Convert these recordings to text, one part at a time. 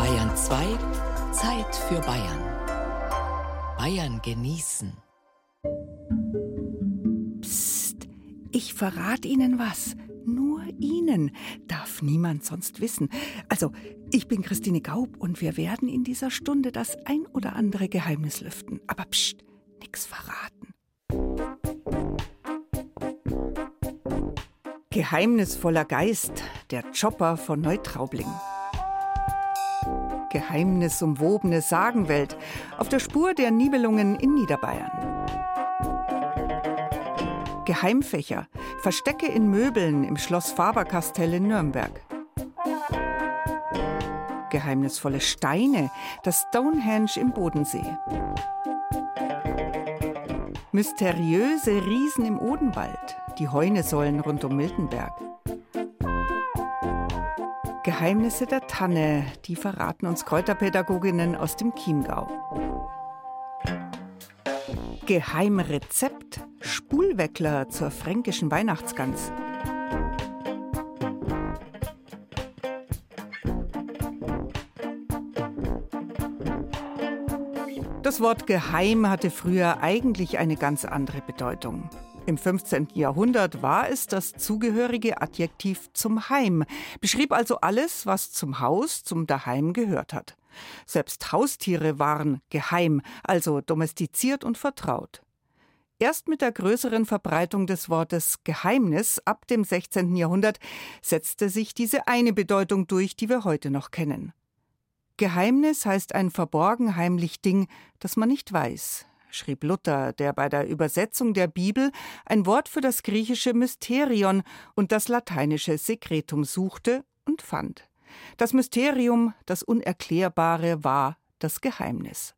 Bayern 2, Zeit für Bayern. Bayern genießen. Psst, ich verrate Ihnen was. Nur Ihnen darf niemand sonst wissen. Also, ich bin Christine Gaub und wir werden in dieser Stunde das ein oder andere Geheimnis lüften. Aber psst, nix verraten. Geheimnisvoller Geist, der Chopper von Neutraubling. Geheimnisumwobene Sagenwelt auf der Spur der Nibelungen in Niederbayern. Geheimfächer, Verstecke in Möbeln im Schloss Faberkastell in Nürnberg. Geheimnisvolle Steine, das Stonehenge im Bodensee. Mysteriöse Riesen im Odenwald, die Heunesäulen rund um Miltenberg. Geheimnisse der Tanne, die verraten uns Kräuterpädagoginnen aus dem Chiemgau. Geheimrezept, Spulweckler zur fränkischen Weihnachtsgans. Das Wort geheim hatte früher eigentlich eine ganz andere Bedeutung. Im 15. Jahrhundert war es das zugehörige Adjektiv zum Heim, beschrieb also alles, was zum Haus, zum Daheim gehört hat. Selbst Haustiere waren geheim, also domestiziert und vertraut. Erst mit der größeren Verbreitung des Wortes Geheimnis ab dem 16. Jahrhundert setzte sich diese eine Bedeutung durch, die wir heute noch kennen. Geheimnis heißt ein verborgen heimlich Ding, das man nicht weiß, schrieb Luther, der bei der Übersetzung der Bibel ein Wort für das griechische Mysterion und das lateinische Secretum suchte und fand. Das Mysterium, das Unerklärbare, war das Geheimnis.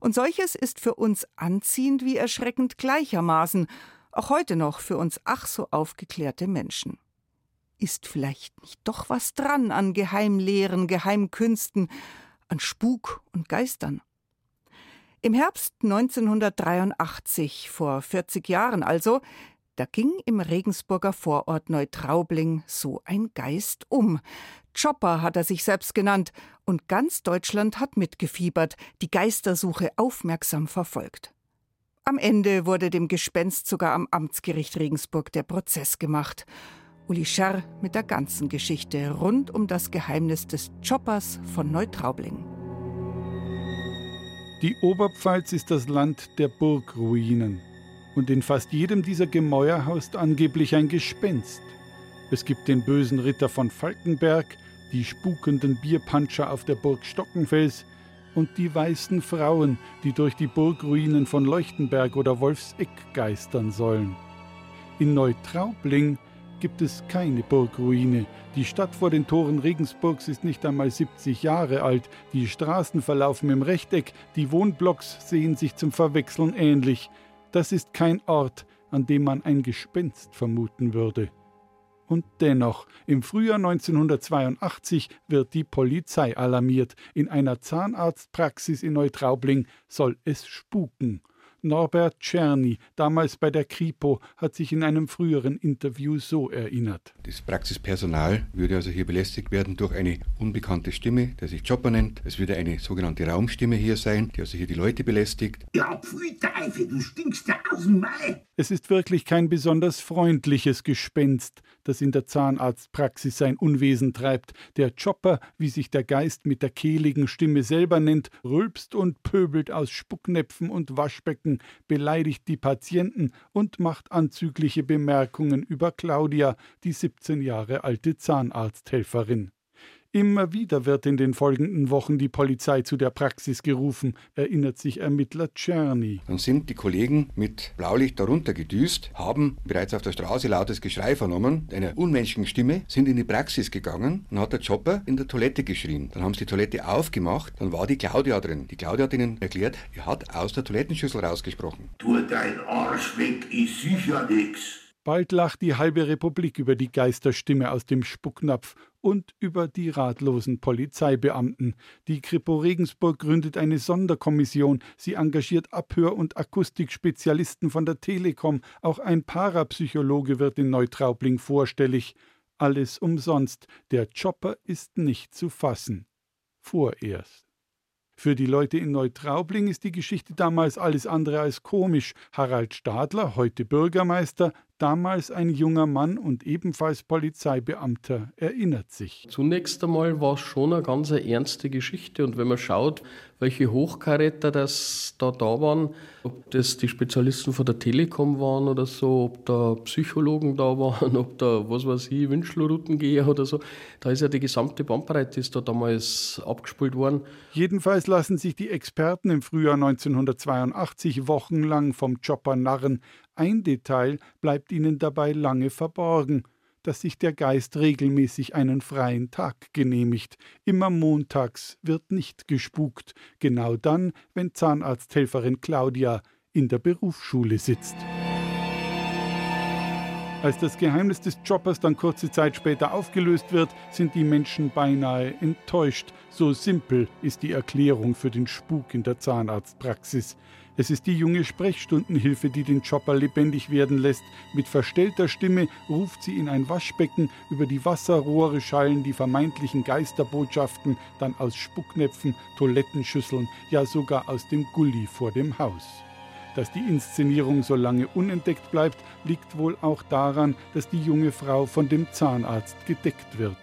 Und solches ist für uns anziehend wie erschreckend gleichermaßen, auch heute noch für uns ach so aufgeklärte Menschen. Ist vielleicht nicht doch was dran an Geheimlehren, Geheimkünsten, an Spuk und Geistern? Im Herbst 1983, vor 40 Jahren also, da ging im Regensburger Vorort Neutraubling so ein Geist um. Chopper hat er sich selbst genannt, und ganz Deutschland hat mitgefiebert, die Geistersuche aufmerksam verfolgt. Am Ende wurde dem Gespenst sogar am Amtsgericht Regensburg der Prozess gemacht. Uli Scherr mit der ganzen Geschichte rund um das Geheimnis des Choppers von Neutraubling. Die Oberpfalz ist das Land der Burgruinen. Und in fast jedem dieser Gemäuer haust angeblich ein Gespenst. Es gibt den bösen Ritter von Falkenberg, die spukenden Bierpanscher auf der Burg Stockenfels und die weißen Frauen, die durch die Burgruinen von Leuchtenberg oder Wolfseck geistern sollen. In Neutraubling gibt es keine Burgruine. Die Stadt vor den Toren Regensburgs ist nicht einmal 70 Jahre alt. Die Straßen verlaufen im Rechteck, die Wohnblocks sehen sich zum Verwechseln ähnlich. Das ist kein Ort, an dem man ein Gespenst vermuten würde. Und dennoch, im Frühjahr 1982 wird die Polizei alarmiert. In einer Zahnarztpraxis in Neutraubling soll es spuken. Norbert Czerny, damals bei der Kripo, hat sich in einem früheren Interview so erinnert. Das Praxispersonal würde also hier belästigt werden durch eine unbekannte Stimme, der sich Chopper nennt. Es würde eine sogenannte Raumstimme hier sein, die also hier die Leute belästigt. Ja, pfui Teufel, du stinkst ja aus dem Mai. Es ist wirklich kein besonders freundliches Gespenst, das in der Zahnarztpraxis sein Unwesen treibt. Der Chopper, wie sich der Geist mit der kehligen Stimme selber nennt, rülpst und pöbelt aus Spucknäpfen und Waschbecken beleidigt die Patienten und macht anzügliche Bemerkungen über Claudia, die 17 Jahre alte Zahnarzthelferin. Immer wieder wird in den folgenden Wochen die Polizei zu der Praxis gerufen, erinnert sich Ermittler Czerny. Dann sind die Kollegen mit Blaulicht darunter gedüst, haben bereits auf der Straße lautes Geschrei vernommen, einer unmenschlichen Stimme, sind in die Praxis gegangen und hat der Chopper in der Toilette geschrien. Dann haben sie die Toilette aufgemacht, dann war die Claudia drin. Die Claudia hat ihnen erklärt, er hat aus der Toilettenschüssel rausgesprochen. Tu dein Arsch weg, ist sicher nix. Bald lacht die halbe Republik über die Geisterstimme aus dem Spucknapf und über die ratlosen Polizeibeamten. Die Kripo Regensburg gründet eine Sonderkommission. Sie engagiert Abhör- und Akustikspezialisten von der Telekom. Auch ein Parapsychologe wird in Neutraubling vorstellig. Alles umsonst. Der Chopper ist nicht zu fassen. vorerst. Für die Leute in Neutraubling ist die Geschichte damals alles andere als komisch. Harald Stadler, heute Bürgermeister, damals ein junger Mann und ebenfalls Polizeibeamter, erinnert sich. Zunächst einmal war es schon eine ganz ernste Geschichte. Und wenn man schaut, welche Hochkaräter das da da waren, ob das die Spezialisten von der Telekom waren oder so, ob da Psychologen da waren, ob da, was weiß ich, Wünschelroutengeher oder so, da ist ja die gesamte Bandbreite ist da damals abgespult worden. Jedenfalls lassen sich die Experten im Frühjahr 1982 wochenlang vom Chopper narren, ein Detail bleibt ihnen dabei lange verborgen, dass sich der Geist regelmäßig einen freien Tag genehmigt. Immer montags wird nicht gespukt, genau dann, wenn Zahnarzthelferin Claudia in der Berufsschule sitzt. Als das Geheimnis des Choppers dann kurze Zeit später aufgelöst wird, sind die Menschen beinahe enttäuscht. So simpel ist die Erklärung für den Spuk in der Zahnarztpraxis. Es ist die junge Sprechstundenhilfe, die den Chopper lebendig werden lässt. Mit verstellter Stimme ruft sie in ein Waschbecken, über die Wasserrohre schallen die vermeintlichen Geisterbotschaften, dann aus Spucknäpfen, Toilettenschüsseln, ja sogar aus dem Gully vor dem Haus. Dass die Inszenierung so lange unentdeckt bleibt, liegt wohl auch daran, dass die junge Frau von dem Zahnarzt gedeckt wird.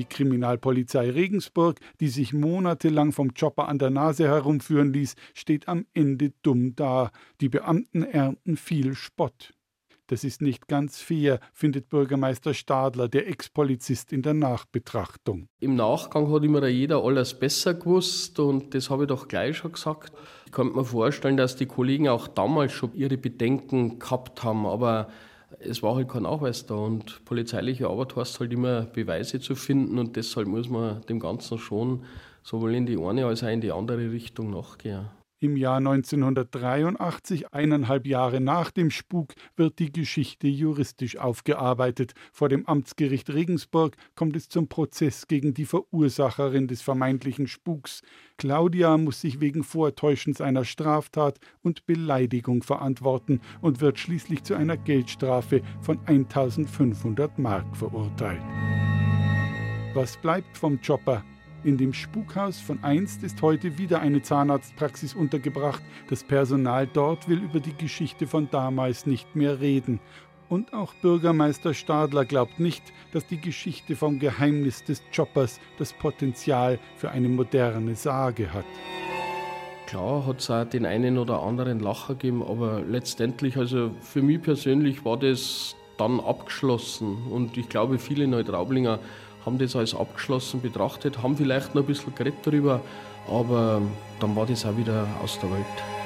Die Kriminalpolizei Regensburg, die sich monatelang vom Chopper an der Nase herumführen ließ, steht am Ende dumm da. Die Beamten ernten viel Spott. Das ist nicht ganz fair, findet Bürgermeister Stadler, der Ex-Polizist in der Nachbetrachtung. Im Nachgang hat immer jeder alles besser gewusst und das habe ich doch gleich schon gesagt. Ich könnte mir vorstellen, dass die Kollegen auch damals schon ihre Bedenken gehabt haben, aber es war halt kein Nachweis da und polizeiliche Arbeit heißt halt immer Beweise zu finden und deshalb muss man dem Ganzen schon sowohl in die eine als auch in die andere Richtung nachgehen. Im Jahr 1983, eineinhalb Jahre nach dem Spuk, wird die Geschichte juristisch aufgearbeitet. Vor dem Amtsgericht Regensburg kommt es zum Prozess gegen die Verursacherin des vermeintlichen Spuks. Claudia muss sich wegen Vortäuschens einer Straftat und Beleidigung verantworten und wird schließlich zu einer Geldstrafe von 1500 Mark verurteilt. Was bleibt vom Chopper? In dem Spukhaus von einst ist heute wieder eine Zahnarztpraxis untergebracht. Das Personal dort will über die Geschichte von damals nicht mehr reden. Und auch Bürgermeister Stadler glaubt nicht, dass die Geschichte vom Geheimnis des Choppers das Potenzial für eine moderne Sage hat. Klar hat es auch den einen oder anderen Lacher gegeben, aber letztendlich, also für mich persönlich war das dann abgeschlossen. Und ich glaube, viele Neutraublinger haben das als abgeschlossen betrachtet, haben vielleicht noch ein bisschen geredet darüber, aber dann war das auch wieder aus der Welt.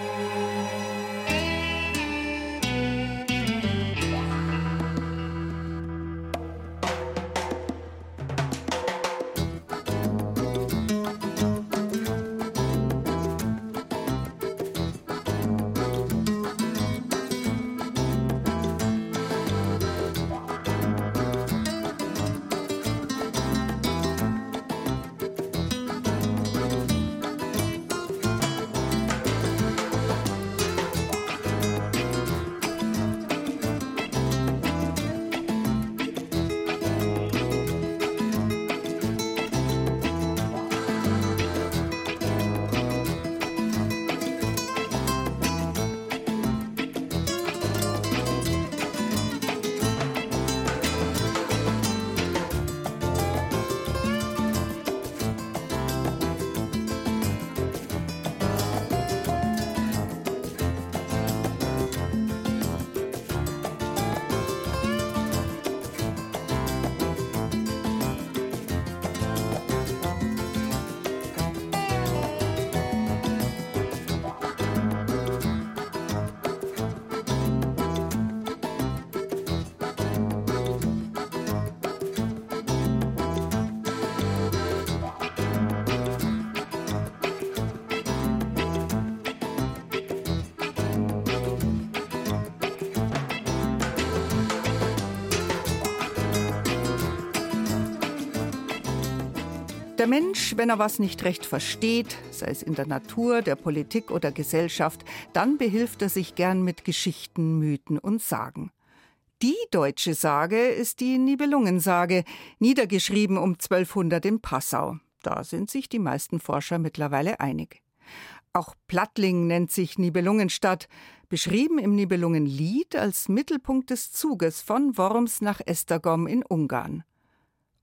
Mensch, wenn er was nicht recht versteht, sei es in der Natur, der Politik oder Gesellschaft, dann behilft er sich gern mit Geschichten, Mythen und Sagen. Die deutsche Sage ist die Nibelungensage, niedergeschrieben um 1200 in Passau. Da sind sich die meisten Forscher mittlerweile einig. Auch Plattling nennt sich Nibelungenstadt, beschrieben im Nibelungenlied als Mittelpunkt des Zuges von Worms nach Esztergom in Ungarn.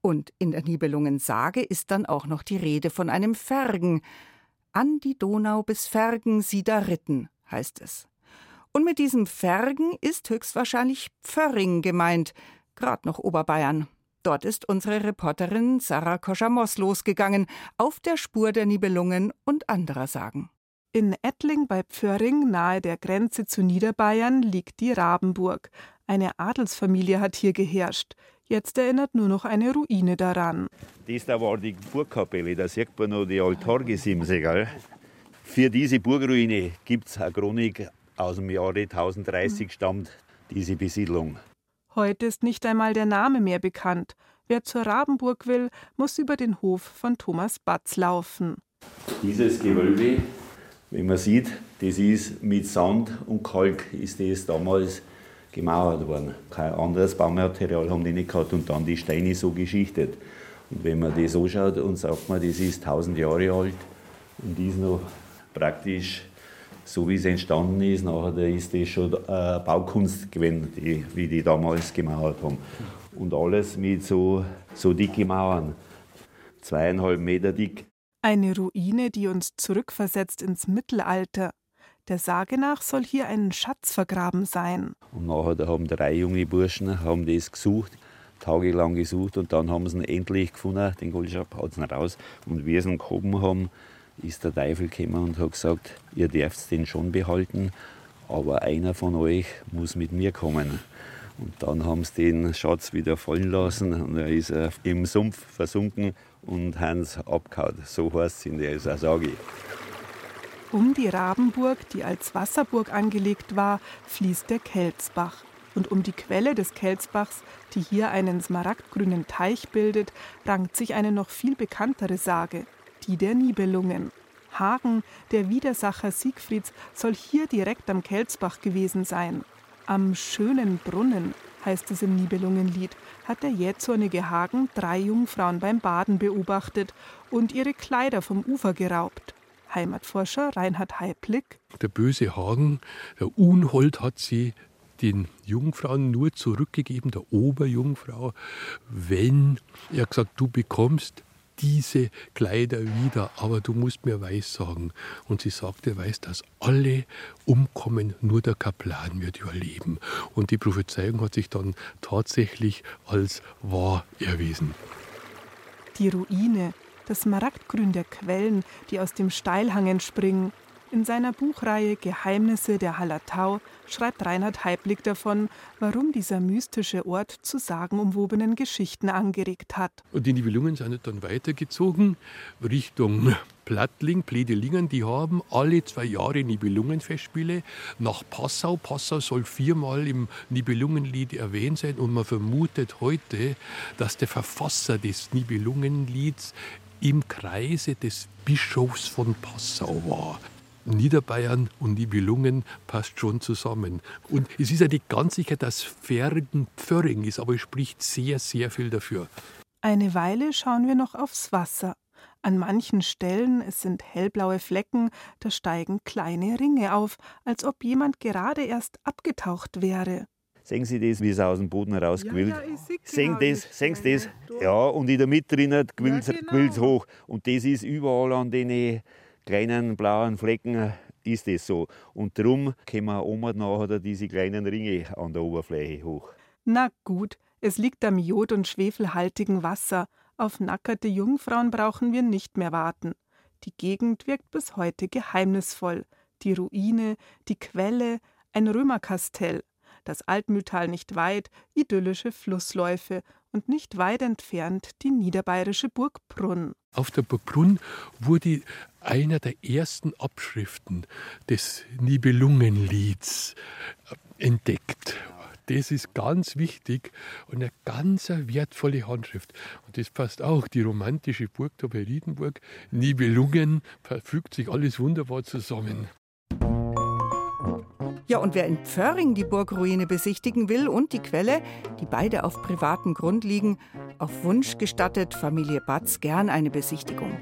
Und in der Nibelungensage ist dann auch noch die Rede von einem Fergen. An die Donau bis Fergen sie da ritten, heißt es. Und mit diesem Fergen ist höchstwahrscheinlich Pförring gemeint, grad noch Oberbayern. Dort ist unsere Reporterin Sarah Koschamos losgegangen, auf der Spur der Nibelungen und anderer Sagen. In Ettling bei Pförring, nahe der Grenze zu Niederbayern, liegt die Rabenburg. Eine Adelsfamilie hat hier geherrscht. Jetzt erinnert nur noch eine Ruine daran. Das da war die Burgkapelle, da sieht man noch die Altargesimse. Gell? Für diese Burgruine gibt es eine Chronik aus dem Jahre 1030 stammt diese Besiedlung. Heute ist nicht einmal der Name mehr bekannt. Wer zur Rabenburg will, muss über den Hof von Thomas Batz laufen. Dieses Gewölbe, wenn man sieht, das ist mit Sand und Kalk ist das damals gemauert worden. Kein anderes Baumaterial haben die nicht gehabt und dann die Steine so geschichtet. Und wenn man das anschaut und sagt man, das ist 1000 Jahre alt und ist noch praktisch so wie es entstanden ist, nachher ist das schon äh, Baukunst gewesen, die, wie die damals gemauert haben. Und alles mit so, so dicke Mauern, zweieinhalb Meter dick. Eine Ruine, die uns zurückversetzt ins Mittelalter. Der Sage nach soll hier ein Schatz vergraben sein. Und nachher da haben drei junge Burschen haben das gesucht, tagelang gesucht und dann haben sie ihn endlich gefunden, den Goldschab hat sie raus. Und wie sie ihn gehoben haben, ist der Teufel gekommen und hat gesagt, ihr dürft den schon behalten, aber einer von euch muss mit mir kommen. Und dann haben sie den Schatz wieder fallen lassen und er ist im Sumpf versunken und haben es abgehauen. So heißt es in der Sage. Um die Rabenburg, die als Wasserburg angelegt war, fließt der Kelzbach. Und um die Quelle des Kelzbachs, die hier einen smaragdgrünen Teich bildet, rankt sich eine noch viel bekanntere Sage, die der Nibelungen. Hagen, der Widersacher Siegfrieds, soll hier direkt am Kelzbach gewesen sein. Am schönen Brunnen, heißt es im Nibelungenlied, hat der jähzornige Hagen drei Jungfrauen beim Baden beobachtet und ihre Kleider vom Ufer geraubt. Heimatforscher Reinhard Heiblick. Der böse Hagen, der Unhold hat sie den Jungfrauen nur zurückgegeben, der Oberjungfrau, wenn er gesagt, du bekommst diese Kleider wieder, aber du musst mir weiß sagen. Und sie sagte weiß, dass alle umkommen, nur der Kaplan wird überleben. Und die Prophezeiung hat sich dann tatsächlich als wahr erwiesen. Die Ruine, das Smaragdgrün der Quellen, die aus dem Steilhang entspringen. In seiner Buchreihe Geheimnisse der Hallertau schreibt Reinhard Heiblick davon, warum dieser mystische Ort zu sagenumwobenen Geschichten angeregt hat. Und die Nibelungen sind dann weitergezogen Richtung Plattling, Pledelingen. Die haben alle zwei Jahre Nibelungenfestspiele nach Passau. Passau soll viermal im Nibelungenlied erwähnt sein und man vermutet heute, dass der Verfasser des Nibelungenlieds im Kreise des Bischofs von Passau war. Niederbayern und Nibelungen passt schon zusammen. Und es ist ja nicht ganz sicher, dass Fergen Pförring ist, aber es spricht sehr, sehr viel dafür. Eine Weile schauen wir noch aufs Wasser. An manchen Stellen, es sind hellblaue Flecken, da steigen kleine Ringe auf, als ob jemand gerade erst abgetaucht wäre. Sehen Sie das, wie es aus dem Boden rausquillt? Ja, ja, sehen genau das, sehen Sie das? Ja, und in der Mitte drinnen quillt es ja, genau. hoch. Und das ist überall an den kleinen blauen Flecken ist es so. Und darum kommen oben nachher diese kleinen Ringe an der Oberfläche hoch. Na gut, es liegt am jod- und schwefelhaltigen Wasser. Auf nackerte Jungfrauen brauchen wir nicht mehr warten. Die Gegend wirkt bis heute geheimnisvoll. Die Ruine, die Quelle, ein Römerkastell, das Altmühltal nicht weit, idyllische Flussläufe und nicht weit entfernt die niederbayerische Burg Brunn. Auf der Burg Brunn wurde einer der ersten Abschriften des Nibelungenlieds entdeckt. Das ist ganz wichtig und eine ganz wertvolle Handschrift. Und das passt auch, die romantische Burg da bei Riedenburg, Nibelungen, verfügt sich alles wunderbar zusammen. Ja, und wer in Pförring die Burgruine besichtigen will und die Quelle, die beide auf privatem Grund liegen, auf Wunsch gestattet Familie Batz gern eine Besichtigung.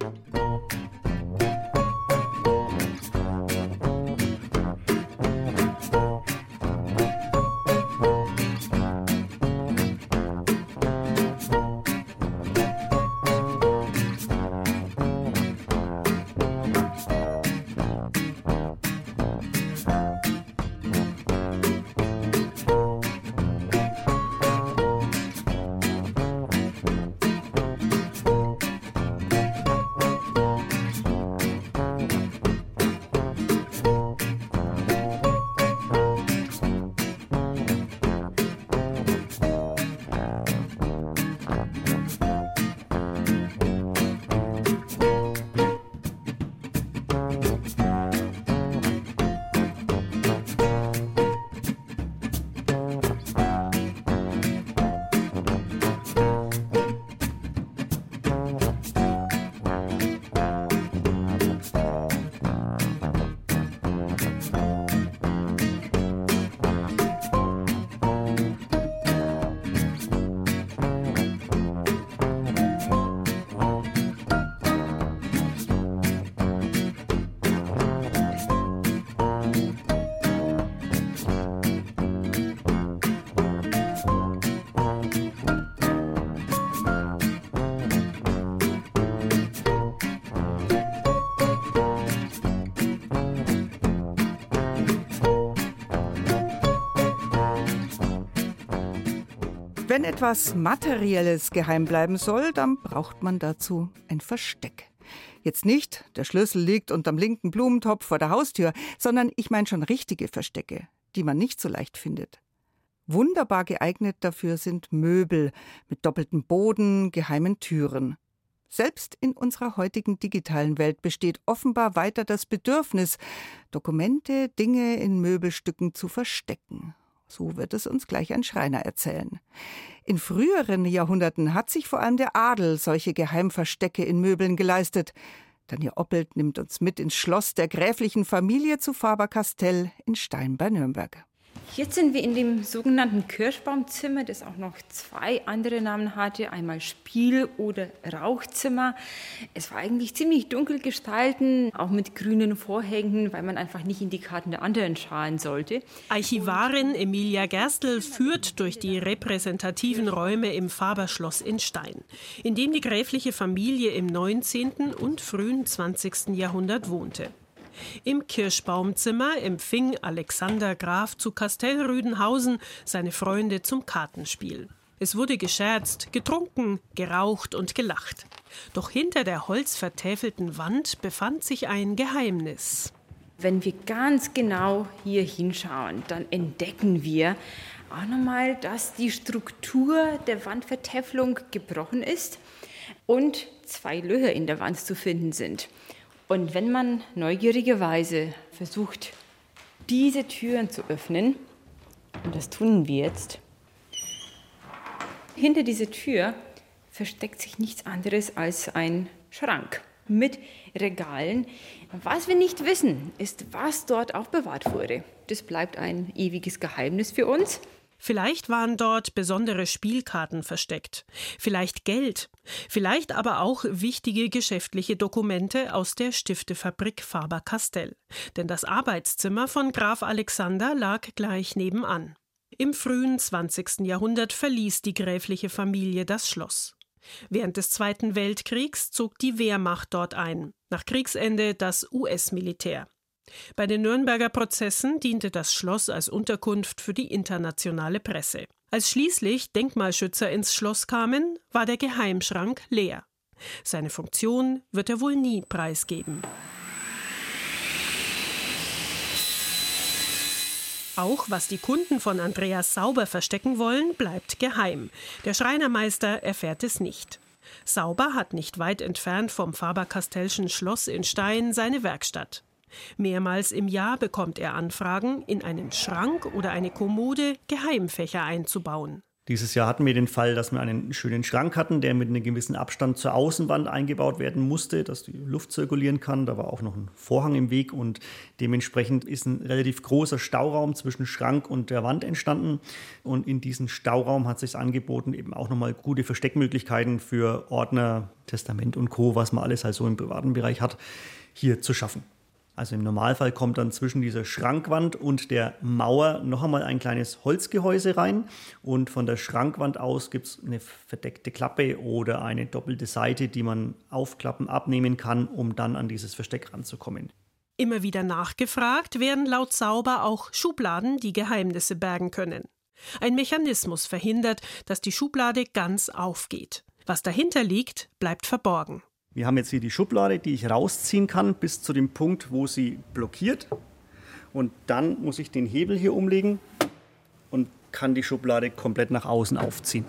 Wenn etwas Materielles geheim bleiben soll, dann braucht man dazu ein Versteck. Jetzt nicht, der Schlüssel liegt unterm linken Blumentopf vor der Haustür, sondern ich meine schon richtige Verstecke, die man nicht so leicht findet. Wunderbar geeignet dafür sind Möbel mit doppeltem Boden, geheimen Türen. Selbst in unserer heutigen digitalen Welt besteht offenbar weiter das Bedürfnis, Dokumente, Dinge in Möbelstücken zu verstecken. So wird es uns gleich ein Schreiner erzählen. In früheren Jahrhunderten hat sich vor allem der Adel solche Geheimverstecke in Möbeln geleistet. Daniel Oppelt nimmt uns mit ins Schloss der gräflichen Familie zu Faber-Castell in Stein bei Nürnberg. Jetzt sind wir in dem sogenannten Kirschbaumzimmer, das auch noch zwei andere Namen hatte, einmal Spiel- oder Rauchzimmer. Es war eigentlich ziemlich dunkel gestalten, auch mit grünen Vorhängen, weil man einfach nicht in die Karten der anderen schauen sollte. Archivarin Emilia Gerstl führt durch die repräsentativen Räume im Faberschloss in Stein, in dem die gräfliche Familie im 19. und frühen 20. Jahrhundert wohnte. Im Kirschbaumzimmer empfing Alexander Graf zu Kastellrüdenhausen seine Freunde zum Kartenspiel. Es wurde gescherzt, getrunken, geraucht und gelacht. Doch hinter der holzvertäfelten Wand befand sich ein Geheimnis. Wenn wir ganz genau hier hinschauen, dann entdecken wir auch nochmal, dass die Struktur der Wandvertäfelung gebrochen ist und zwei Löcher in der Wand zu finden sind. Und wenn man neugierigerweise versucht, diese Türen zu öffnen, und das tun wir jetzt, hinter dieser Tür versteckt sich nichts anderes als ein Schrank mit Regalen. Was wir nicht wissen, ist, was dort aufbewahrt wurde. Das bleibt ein ewiges Geheimnis für uns. Vielleicht waren dort besondere Spielkarten versteckt, vielleicht Geld, vielleicht aber auch wichtige geschäftliche Dokumente aus der Stiftefabrik Faber-Castell. Denn das Arbeitszimmer von Graf Alexander lag gleich nebenan. Im frühen 20. Jahrhundert verließ die gräfliche Familie das Schloss. Während des Zweiten Weltkriegs zog die Wehrmacht dort ein, nach Kriegsende das US-Militär. Bei den Nürnberger Prozessen diente das Schloss als Unterkunft für die internationale Presse. Als schließlich Denkmalschützer ins Schloss kamen, war der Geheimschrank leer. Seine Funktion wird er wohl nie preisgeben. Auch was die Kunden von Andreas Sauber verstecken wollen, bleibt geheim. Der Schreinermeister erfährt es nicht. Sauber hat nicht weit entfernt vom Faber-Castellschen Schloss in Stein seine Werkstatt. Mehrmals im Jahr bekommt er Anfragen, in einen Schrank oder eine Kommode Geheimfächer einzubauen. Dieses Jahr hatten wir den Fall, dass wir einen schönen Schrank hatten, der mit einem gewissen Abstand zur Außenwand eingebaut werden musste, dass die Luft zirkulieren kann. Da war auch noch ein Vorhang im Weg und dementsprechend ist ein relativ großer Stauraum zwischen Schrank und der Wand entstanden. Und in diesem Stauraum hat sich angeboten, eben auch nochmal gute Versteckmöglichkeiten für Ordner, Testament und Co., was man alles halt so im privaten Bereich hat, hier zu schaffen. Also im Normalfall kommt dann zwischen dieser Schrankwand und der Mauer noch einmal ein kleines Holzgehäuse rein und von der Schrankwand aus gibt es eine verdeckte Klappe oder eine doppelte Seite, die man aufklappen, abnehmen kann, um dann an dieses Versteck ranzukommen. Immer wieder nachgefragt werden laut Sauber auch Schubladen, die Geheimnisse bergen können. Ein Mechanismus verhindert, dass die Schublade ganz aufgeht. Was dahinter liegt, bleibt verborgen. Wir haben jetzt hier die Schublade, die ich rausziehen kann bis zu dem Punkt, wo sie blockiert. Und dann muss ich den Hebel hier umlegen und kann die Schublade komplett nach außen aufziehen.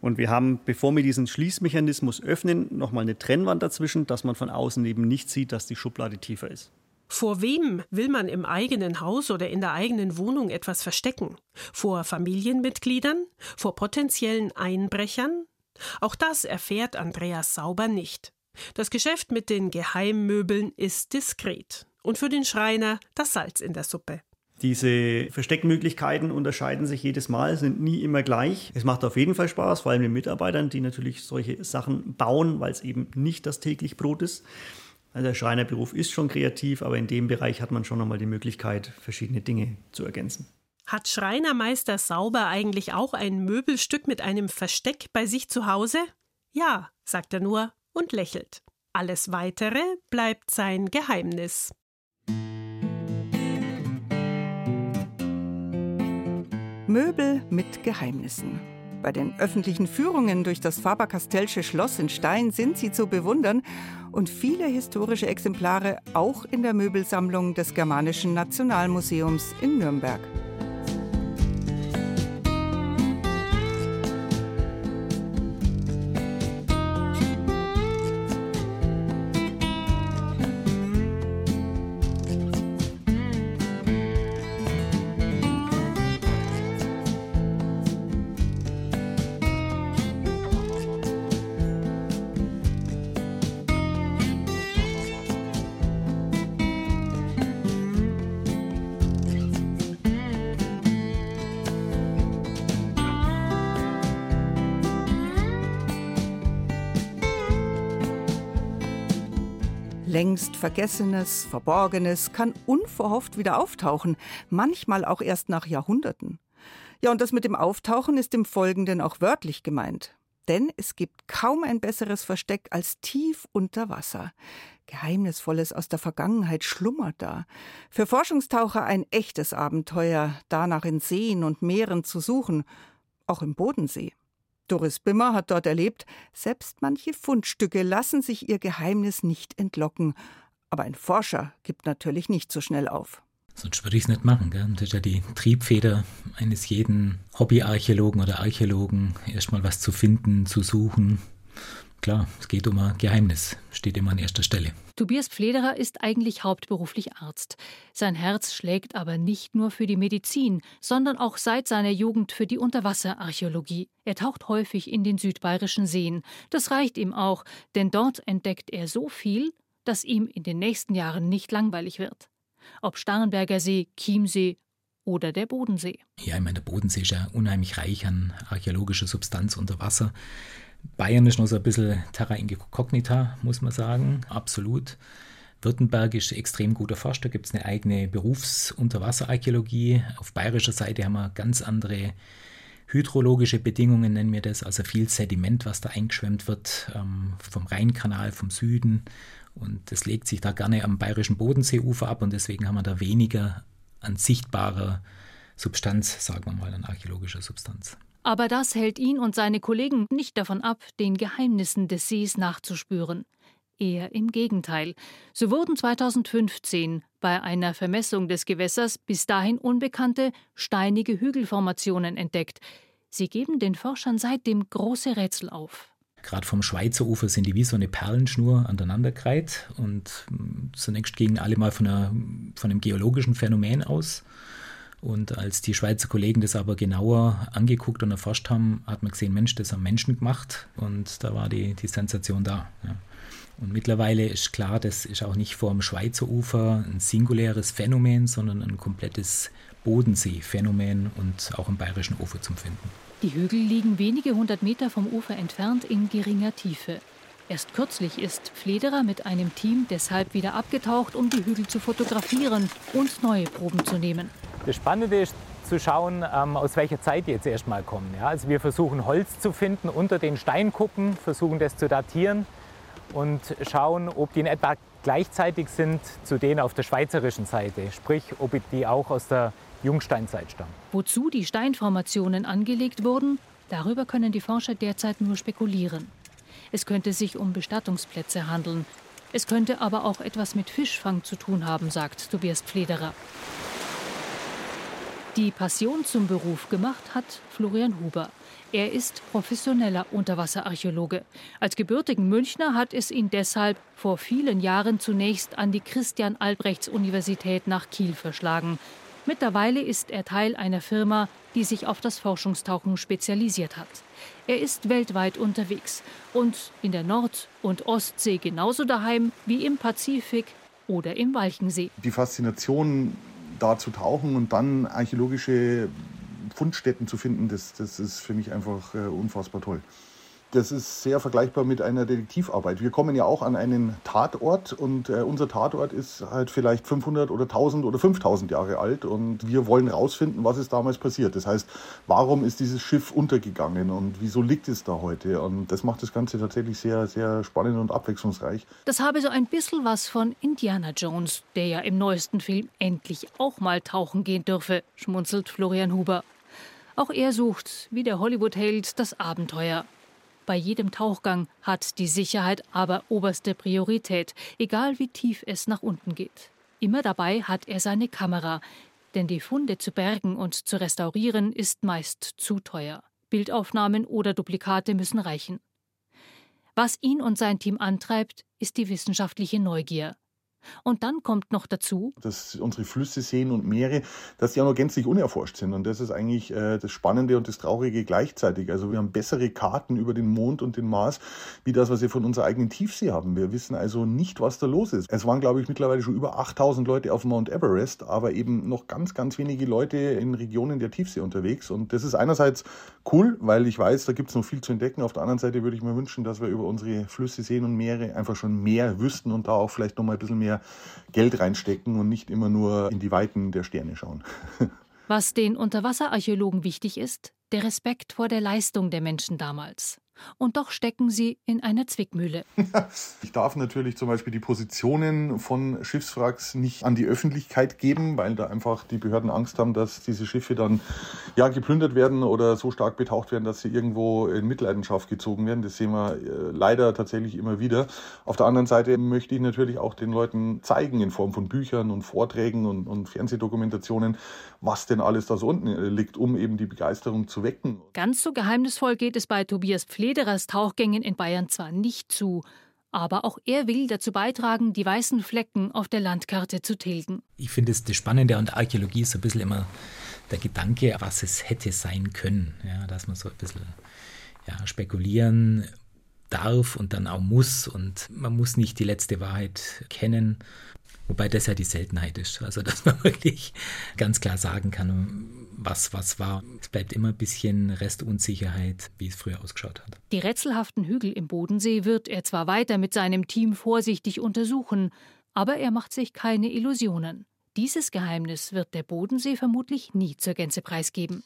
Und wir haben, bevor wir diesen Schließmechanismus öffnen, nochmal eine Trennwand dazwischen, dass man von außen eben nicht sieht, dass die Schublade tiefer ist. Vor wem will man im eigenen Haus oder in der eigenen Wohnung etwas verstecken? Vor Familienmitgliedern? Vor potenziellen Einbrechern? Auch das erfährt Andreas Sauber nicht. Das Geschäft mit den Geheimmöbeln ist diskret und für den Schreiner das Salz in der Suppe. Diese Versteckmöglichkeiten unterscheiden sich jedes Mal, sind nie immer gleich. Es macht auf jeden Fall Spaß, vor allem den Mitarbeitern, die natürlich solche Sachen bauen, weil es eben nicht das täglich Brot ist. Also der Schreinerberuf ist schon kreativ, aber in dem Bereich hat man schon nochmal die Möglichkeit, verschiedene Dinge zu ergänzen. Hat Schreinermeister Sauber eigentlich auch ein Möbelstück mit einem Versteck bei sich zu Hause? Ja, sagt er nur und lächelt. Alles Weitere bleibt sein Geheimnis. Möbel mit Geheimnissen. Bei den öffentlichen Führungen durch das Faber-Castellsche Schloss in Stein sind sie zu bewundern und viele historische Exemplare auch in der Möbelsammlung des Germanischen Nationalmuseums in Nürnberg. Vergessenes, Verborgenes kann unverhofft wieder auftauchen, manchmal auch erst nach Jahrhunderten. Ja, und das mit dem Auftauchen ist im Folgenden auch wörtlich gemeint. Denn es gibt kaum ein besseres Versteck als tief unter Wasser. Geheimnisvolles aus der Vergangenheit schlummert da. Für Forschungstaucher ein echtes Abenteuer, danach in Seen und Meeren zu suchen, auch im Bodensee. Doris Bimmer hat dort erlebt, selbst manche Fundstücke lassen sich ihr Geheimnis nicht entlocken. Aber ein Forscher gibt natürlich nicht so schnell auf. Sonst würde ich es nicht machen. Gell? Das ist ja die Triebfeder eines jeden Hobbyarchäologen oder Archäologen, erstmal was zu finden, zu suchen, Klar, es geht um ein Geheimnis, steht immer an erster Stelle. Tobias Pflederer ist eigentlich hauptberuflich Arzt. Sein Herz schlägt aber nicht nur für die Medizin, sondern auch seit seiner Jugend für die Unterwasserarchäologie. Er taucht häufig in den südbayerischen Seen. Das reicht ihm auch, denn dort entdeckt er so viel, dass ihm in den nächsten Jahren nicht langweilig wird. Ob Starnberger See, Chiemsee oder der Bodensee. Ja, ich meine, der Bodensee ist ja unheimlich reich an archäologischer Substanz unter Wasser. Bayern ist noch so ein bisschen terra incognita, muss man sagen, absolut. Württemberg ist extrem gut erforscht, da gibt es eine eigene Berufsunterwasserarchäologie. Auf bayerischer Seite haben wir ganz andere hydrologische Bedingungen, nennen wir das, also viel Sediment, was da eingeschwemmt wird ähm, vom Rheinkanal, vom Süden. Und das legt sich da gerne am bayerischen Bodenseeufer ab und deswegen haben wir da weniger an sichtbarer Substanz, sagen wir mal, an archäologischer Substanz. Aber das hält ihn und seine Kollegen nicht davon ab, den Geheimnissen des Sees nachzuspüren. Eher im Gegenteil. So wurden 2015 bei einer Vermessung des Gewässers bis dahin unbekannte steinige Hügelformationen entdeckt. Sie geben den Forschern seitdem große Rätsel auf. Gerade vom Schweizer Ufer sind die wie so eine Perlenschnur aneinandergereiht und hm, zunächst gingen alle mal von, einer, von einem geologischen Phänomen aus Und als die Schweizer Kollegen das aber genauer angeguckt und erforscht haben, hat man gesehen, Mensch, das haben Menschen gemacht und da war die, die Sensation da. Ja. Und mittlerweile ist klar, das ist auch nicht vor dem Schweizer Ufer ein singuläres Phänomen, sondern ein komplettes Bodenseephänomen und auch im bayerischen Ufer zum Finden. Die Hügel liegen wenige hundert Meter vom Ufer entfernt in geringer Tiefe. Erst kürzlich ist Flederer mit einem Team deshalb wieder abgetaucht, um die Hügel zu fotografieren und neue Proben zu nehmen. Das Spannende ist zu schauen, ähm, aus welcher Zeit die jetzt erstmal kommen. Ja, also wir versuchen Holz zu finden unter den Steinkuppen, versuchen das zu datieren und schauen, ob die in etwa gleichzeitig sind zu denen auf der schweizerischen Seite, sprich ob die auch aus der Jungsteinzeit stammen. Wozu die Steinformationen angelegt wurden, darüber können die Forscher derzeit nur spekulieren. Es könnte sich um Bestattungsplätze handeln. Es könnte aber auch etwas mit Fischfang zu tun haben, sagt Tobias Pflederer. Die Passion zum Beruf gemacht hat Florian Huber. Er ist professioneller Unterwasserarchäologe. Als gebürtigen Münchner hat es ihn deshalb vor vielen Jahren zunächst an die Christian Albrechts Universität nach Kiel verschlagen. Mittlerweile ist er Teil einer Firma, die sich auf das Forschungstauchen spezialisiert hat. Er ist weltweit unterwegs und in der Nord- und Ostsee genauso daheim wie im Pazifik oder im Walchensee. Die Faszination da zu tauchen und dann archäologische Fundstätten zu finden, das, das ist für mich einfach äh, unfassbar toll. Das ist sehr vergleichbar mit einer Detektivarbeit. Wir kommen ja auch an einen Tatort und äh, unser Tatort ist halt vielleicht 500 oder 1000 oder 5000 Jahre alt und wir wollen herausfinden, was ist damals passiert. Das heißt, warum ist dieses Schiff untergegangen und wieso liegt es da heute? Und das macht das Ganze tatsächlich sehr, sehr spannend und abwechslungsreich. Das habe so ein bisschen was von Indiana Jones, der ja im neuesten Film endlich auch mal tauchen gehen dürfe, schmunzelt Florian Huber. Auch er sucht, wie der Hollywood-Held, das Abenteuer. Bei jedem Tauchgang hat die Sicherheit aber oberste Priorität, egal wie tief es nach unten geht. Immer dabei hat er seine Kamera, denn die Funde zu bergen und zu restaurieren ist meist zu teuer. Bildaufnahmen oder Duplikate müssen reichen. Was ihn und sein Team antreibt, ist die wissenschaftliche Neugier. Und dann kommt noch dazu, dass unsere Flüsse, Seen und Meere, dass die auch noch gänzlich unerforscht sind. Und das ist eigentlich äh, das Spannende und das Traurige gleichzeitig. Also wir haben bessere Karten über den Mond und den Mars, wie das, was wir von unserer eigenen Tiefsee haben. Wir wissen also nicht, was da los ist. Es waren, glaube ich, mittlerweile schon über 8000 Leute auf Mount Everest, aber eben noch ganz, ganz wenige Leute in Regionen der Tiefsee unterwegs. Und das ist einerseits cool, weil ich weiß, da gibt es noch viel zu entdecken. Auf der anderen Seite würde ich mir wünschen, dass wir über unsere Flüsse, Seen und Meere einfach schon mehr wüssten und da auch vielleicht noch mal ein bisschen mehr Geld reinstecken und nicht immer nur in die Weiten der Sterne schauen. Was den Unterwasserarchäologen wichtig ist, der Respekt vor der Leistung der Menschen damals und doch stecken sie in einer Zwickmühle. ich darf natürlich zum Beispiel die Positionen von Schiffswracks nicht an die Öffentlichkeit geben, weil da einfach die Behörden Angst haben, dass diese Schiffe dann ja geplündert werden oder so stark betaucht werden, dass sie irgendwo in Mitleidenschaft gezogen werden. Das sehen wir äh, leider tatsächlich immer wieder. Auf der anderen Seite möchte ich natürlich auch den Leuten zeigen in Form von Büchern und Vorträgen und, und Fernsehdokumentationen, was denn alles da so unten äh, liegt, um eben die Begeisterung zu wecken. Ganz so geheimnisvoll geht es bei Tobias Pflederers Tauchgängen in Bayern zwar nicht zu, aber auch er will dazu beitragen, die weißen Flecken auf der Landkarte zu tilgen. Ich finde es das Spannende an der Archäologie ist so ein bisschen immer der Gedanke, was es hätte sein können. Ja, dass man so ein bisschen ja, spekulieren darf und dann auch muss und man muss nicht die letzte Wahrheit kennen. Wobei das ja die Seltenheit ist. Also, dass man wirklich ganz klar sagen kann, was was war. Es bleibt immer ein bisschen Restunsicherheit, wie es früher ausgeschaut hat. Die rätselhaften Hügel im Bodensee wird er zwar weiter mit seinem Team vorsichtig untersuchen, aber er macht sich keine Illusionen. Dieses Geheimnis wird der Bodensee vermutlich nie zur Gänze preisgeben.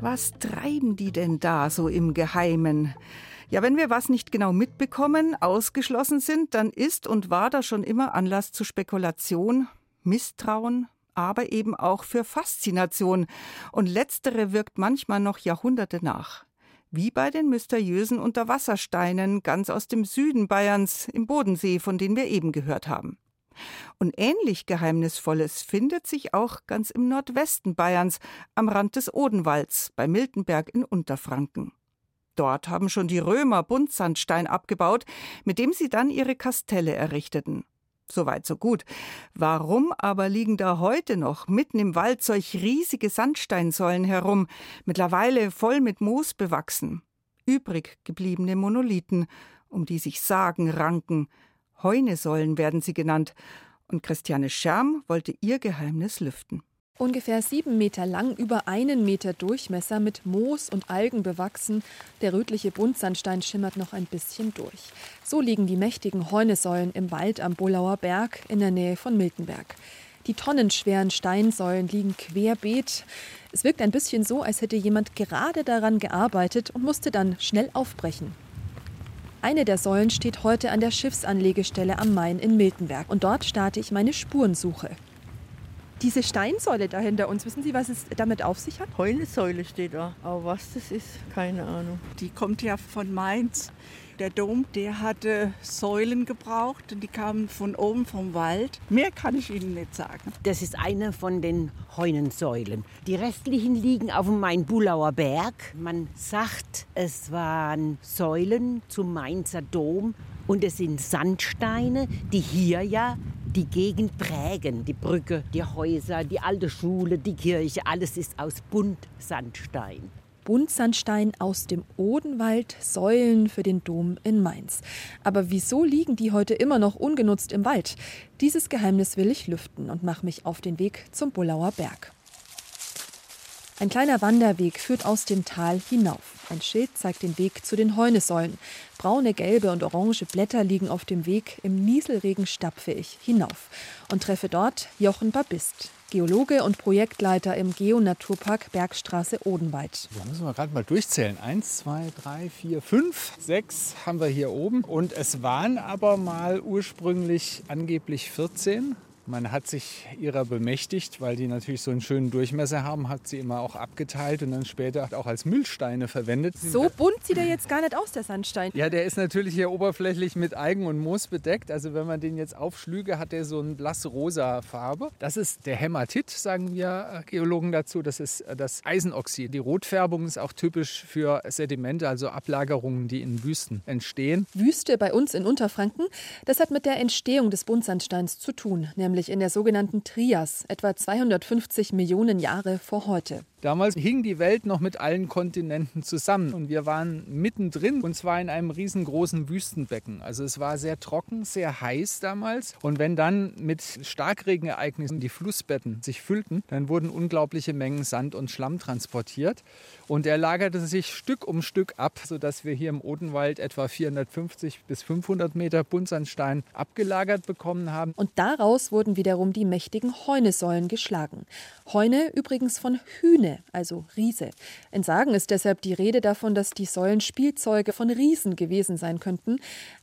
Was treiben die denn da so im Geheimen? Ja, wenn wir was nicht genau mitbekommen, ausgeschlossen sind, dann ist und war da schon immer Anlass zu Spekulation, Misstrauen, aber eben auch für Faszination. Und letztere wirkt manchmal noch Jahrhunderte nach. Wie bei den mysteriösen Unterwassersteinen ganz aus dem Süden Bayerns im Bodensee, von denen wir eben gehört haben. Und ähnlich Geheimnisvolles findet sich auch ganz im Nordwesten Bayerns, am Rand des Odenwalds, bei Miltenberg in Unterfranken. Dort haben schon die Römer Buntsandstein abgebaut, mit dem sie dann ihre Kastelle errichteten. Soweit so gut. Warum aber liegen da heute noch mitten im Wald solch riesige Sandsteinsäulen herum, mittlerweile voll mit Moos bewachsen? Übrig gebliebene Monolithen, um die sich Sagen ranken. Heunesäulen werden sie genannt. Und Christiane Scherm wollte ihr Geheimnis lüften. Ungefähr sieben Meter lang, über einen Meter Durchmesser, mit Moos und Algen bewachsen. Der rötliche Buntsandstein schimmert noch ein bisschen durch. So liegen die mächtigen Heunesäulen im Wald am Bolauer Berg in der Nähe von Miltenberg. Die tonnenschweren Steinsäulen liegen querbeet. Es wirkt ein bisschen so, als hätte jemand gerade daran gearbeitet und musste dann schnell aufbrechen. Eine der Säulen steht heute an der Schiffsanlegestelle am Main in Miltenberg und dort starte ich meine Spurensuche. Diese Steinsäule da hinter uns, wissen Sie, was es damit auf sich hat? Heunesäule steht da, aber was das ist, keine Ahnung. Die kommt ja von Mainz. Der Dom, der hatte Säulen gebraucht und die kamen von oben vom Wald. Mehr kann ich Ihnen nicht sagen. Das ist eine von den Heunensäulen. Die restlichen liegen auf dem Main-Bulauer Berg. Man sagt, es waren Säulen zum Mainzer Dom und es sind Sandsteine, die hier ja die Gegend prägen. Die Brücke, die Häuser, die alte Schule, die Kirche, alles ist aus Buntsandstein. Buntsandstein aus dem Odenwald, Säulen für den Dom in Mainz. Aber wieso liegen die heute immer noch ungenutzt im Wald? Dieses Geheimnis will ich lüften und mache mich auf den Weg zum Bullauer Berg. Ein kleiner Wanderweg führt aus dem Tal hinauf. Ein Schild zeigt den Weg zu den Heunesäulen. Braune, gelbe und orange Blätter liegen auf dem Weg. Im Nieselregen stapfe ich hinauf und treffe dort Jochen Babist, Geologe und Projektleiter im Geonaturpark Bergstraße Odenwald. Da müssen wir gerade mal durchzählen. Eins, zwei, drei, vier, fünf, sechs haben wir hier oben. Und es waren aber mal ursprünglich angeblich 14. Man hat sich ihrer bemächtigt, weil die natürlich so einen schönen Durchmesser haben, hat sie immer auch abgeteilt und dann später auch als Müllsteine verwendet. So bunt sieht er jetzt gar nicht aus, der Sandstein. Ja, der ist natürlich hier oberflächlich mit Algen und Moos bedeckt. Also wenn man den jetzt aufschlüge, hat er so eine blass-rosa Farbe. Das ist der Hämatit, sagen wir Geologen dazu. Das ist das Eisenoxid. Die Rotfärbung ist auch typisch für Sedimente, also Ablagerungen, die in Wüsten entstehen. Wüste bei uns in Unterfranken, das hat mit der Entstehung des Buntsandsteins zu tun, nämlich nämlich in der sogenannten Trias, etwa 250 Millionen Jahre vor heute. Damals hing die Welt noch mit allen Kontinenten zusammen und wir waren mittendrin und zwar in einem riesengroßen Wüstenbecken. Also es war sehr trocken, sehr heiß damals und wenn dann mit Starkregenereignissen die Flussbetten sich füllten, dann wurden unglaubliche Mengen Sand und Schlamm transportiert und er lagerte sich Stück um Stück ab, sodass wir hier im Odenwald etwa 450 bis 500 Meter Buntsandstein abgelagert bekommen haben. Und daraus wurden wiederum die mächtigen Heunesäulen geschlagen. Heune übrigens von Hühne, also Riese. In Sagen ist deshalb die Rede davon, dass die Säulen Spielzeuge von Riesen gewesen sein könnten.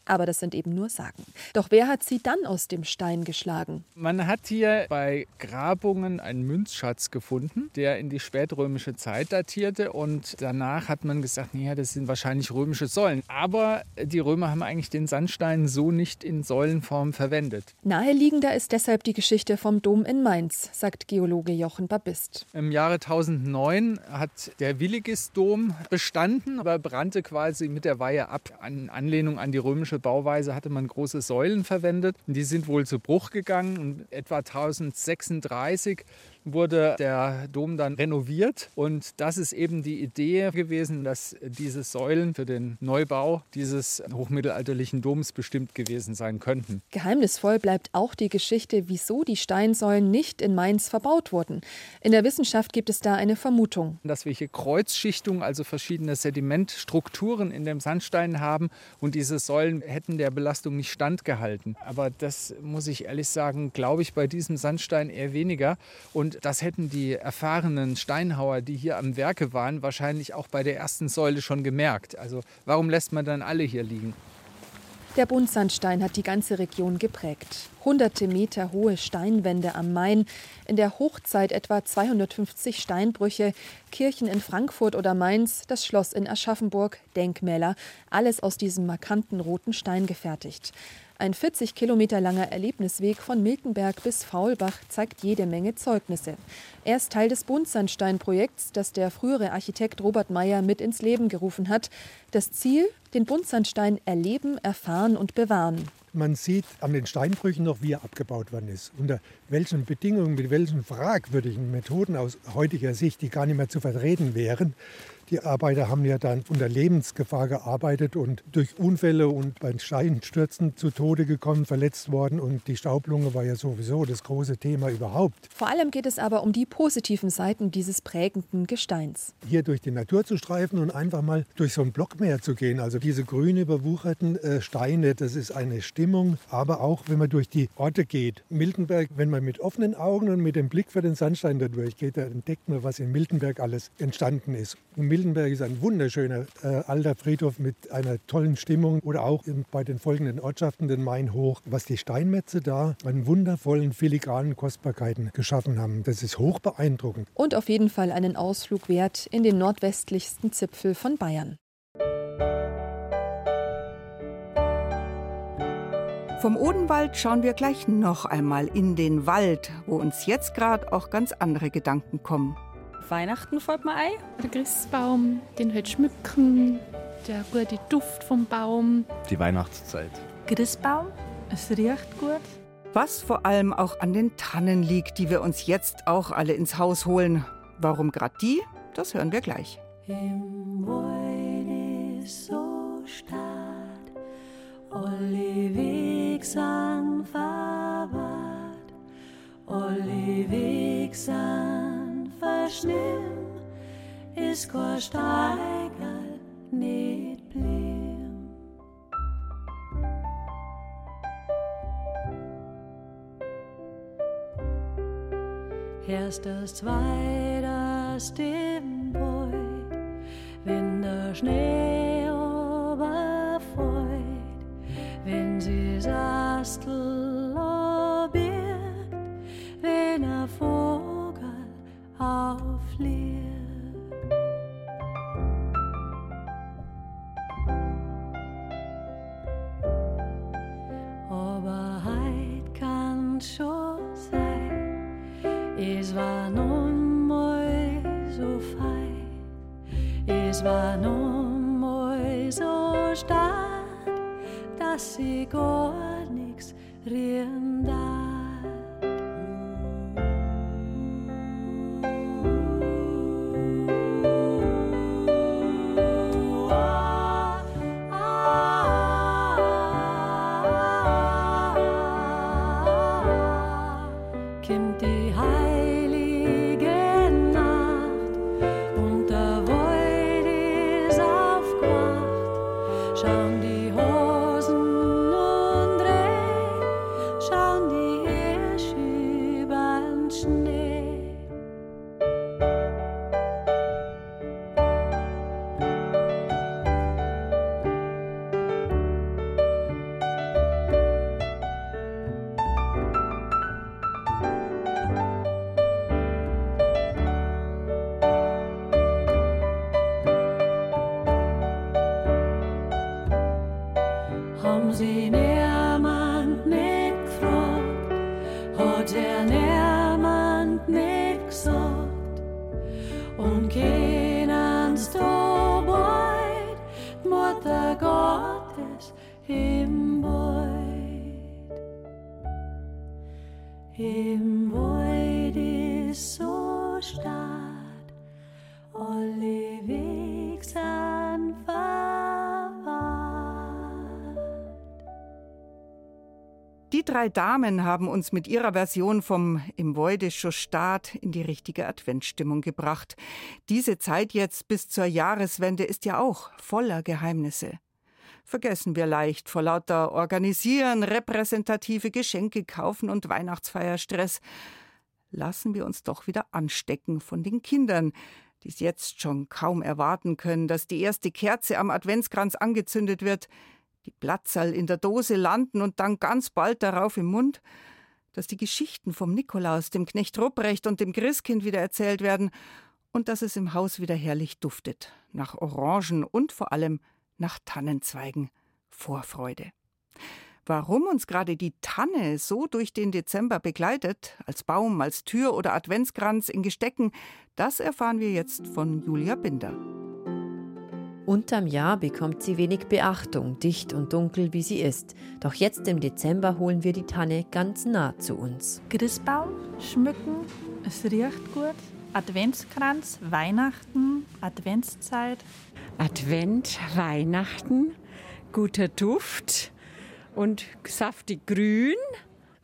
Aber das sind eben nur Sagen. Doch wer hat sie dann aus dem Stein geschlagen? Man hat hier bei Grabungen einen Münzschatz gefunden, der in die spätrömische Zeit datierte. Und danach hat man gesagt, naja, das sind wahrscheinlich römische Säulen. Aber die Römer haben eigentlich den Sandstein so nicht in Säulenform verwendet. Naheliegender ist deshalb die Geschichte vom Dom in Mainz, sagt Geologe Jochen Babist. Im Jahre 1009 hat der Willigis-Dom bestanden, aber brannte quasi mit der Weihe ab. In Anlehnung an die römische Bauweise hatte man große Säulen verwendet. Die sind wohl zu Bruch gegangen. Und etwa 1036 wurde der Dom dann renoviert. Und das ist eben die Idee gewesen, dass diese Säulen für den Neubau dieses hochmittelalterlichen Doms bestimmt gewesen sein könnten. Geheimnisvoll bleibt auch die Geschichte, wieso die Steinsäulen nicht in Mainz verbaut wurden. In der Wissenschaft gibt es da eine Vermutung. Dass wir hier Kreuzschichtungen, also verschiedene Sedimentstrukturen in dem Sandstein haben und diese Säulen hätten der Belastung nicht standgehalten. Aber das muss ich ehrlich sagen, glaube ich bei diesem Sandstein eher weniger. Und Das hätten die erfahrenen Steinhauer, die hier am Werke waren, wahrscheinlich auch bei der ersten Säule schon gemerkt. Also warum lässt man dann alle hier liegen? Der Buntsandstein hat die ganze Region geprägt. Hunderte Meter hohe Steinwände am Main, in der Hochzeit etwa 250 Steinbrüche, Kirchen in Frankfurt oder Mainz, das Schloss in Aschaffenburg, Denkmäler, alles aus diesem markanten roten Stein gefertigt. Ein 40 Kilometer langer Erlebnisweg von Miltenberg bis Faulbach zeigt jede Menge Zeugnisse. Er ist Teil des Buntsandstein-Projekts, das der frühere Architekt Robert Meyer mit ins Leben gerufen hat. Das Ziel? Den Buntsandstein erleben, erfahren und bewahren. Man sieht an den Steinbrüchen noch, wie er abgebaut worden ist. Unter welchen Bedingungen, mit welchen fragwürdigen Methoden aus heutiger Sicht, die gar nicht mehr zu vertreten wären. Die Arbeiter haben ja dann unter Lebensgefahr gearbeitet und durch Unfälle und beim Steinstürzen zu Tode gekommen, verletzt worden. Und die Staublunge war ja sowieso das große Thema überhaupt. Vor allem geht es aber um die positiven Seiten dieses prägenden Gesteins. Hier durch die Natur zu streifen und einfach mal durch so ein Blockmeer zu gehen. Also diese grün überwucherten äh, Steine, das ist eine Stimmung. Aber auch, wenn man durch die Orte geht. Miltenberg, wenn man mit offenen Augen und mit dem Blick für den Sandstein da durchgeht, da entdeckt man, was in Miltenberg alles entstanden ist. Und Miltenberg ist ein wunderschöner äh, alter Friedhof mit einer tollen Stimmung. Oder auch bei den folgenden Ortschaften, den Main hoch, was die Steinmetze da an wundervollen filigranen Kostbarkeiten geschaffen haben. Das ist hoch beeindruckend. Und auf jeden Fall einen Ausflug wert in den nordwestlichsten Zipfel von Bayern. Vom Odenwald schauen wir gleich noch einmal in den Wald, wo uns jetzt gerade auch ganz andere Gedanken kommen. Weihnachten fällt mir ein. Der Christbaum, den halt schmücken, der gute Duft vom Baum. Die Weihnachtszeit. Christbaum, es riecht gut. Was vor allem auch an den Tannen liegt, die wir uns jetzt auch alle ins Haus holen. Warum gerade die? Das hören wir gleich. Im Wald ist so stark, alle Weg san verwahrt, alle Weg san verschnimm, ist kein Steiger nicht blieb. Erst das zweite im Beut, wenn der Schnee oberfeucht, wenn sie Sastel dass sie gar nix rühren Drei Damen haben uns mit ihrer Version vom Im Voidischer Staat in die richtige Adventsstimmung gebracht. Diese Zeit jetzt bis zur Jahreswende ist ja auch voller Geheimnisse. Vergessen wir leicht vor lauter Organisieren, repräsentative Geschenke kaufen und Weihnachtsfeierstress. lassen wir uns doch wieder anstecken von den Kindern, die es jetzt schon kaum erwarten können, dass die erste Kerze am Adventskranz angezündet wird, die Platzerl in der Dose landen und dann ganz bald darauf im Mund, dass die Geschichten vom Nikolaus, dem Knecht Rupprecht und dem Christkind wieder erzählt werden und dass es im Haus wieder herrlich duftet, nach Orangen und vor allem nach Tannenzweigen. Vorfreude. Warum uns gerade die Tanne so durch den Dezember begleitet, als Baum, als Tür oder Adventskranz in Gestecken, das erfahren wir jetzt von Julia Binder. Unterm Jahr bekommt sie wenig Beachtung, dicht und dunkel wie sie ist. Doch jetzt im Dezember holen wir die Tanne ganz nah zu uns. Christbaum schmücken, es riecht gut. Adventskranz, Weihnachten, Adventszeit. Advent, Weihnachten, guter Duft und saftig grün.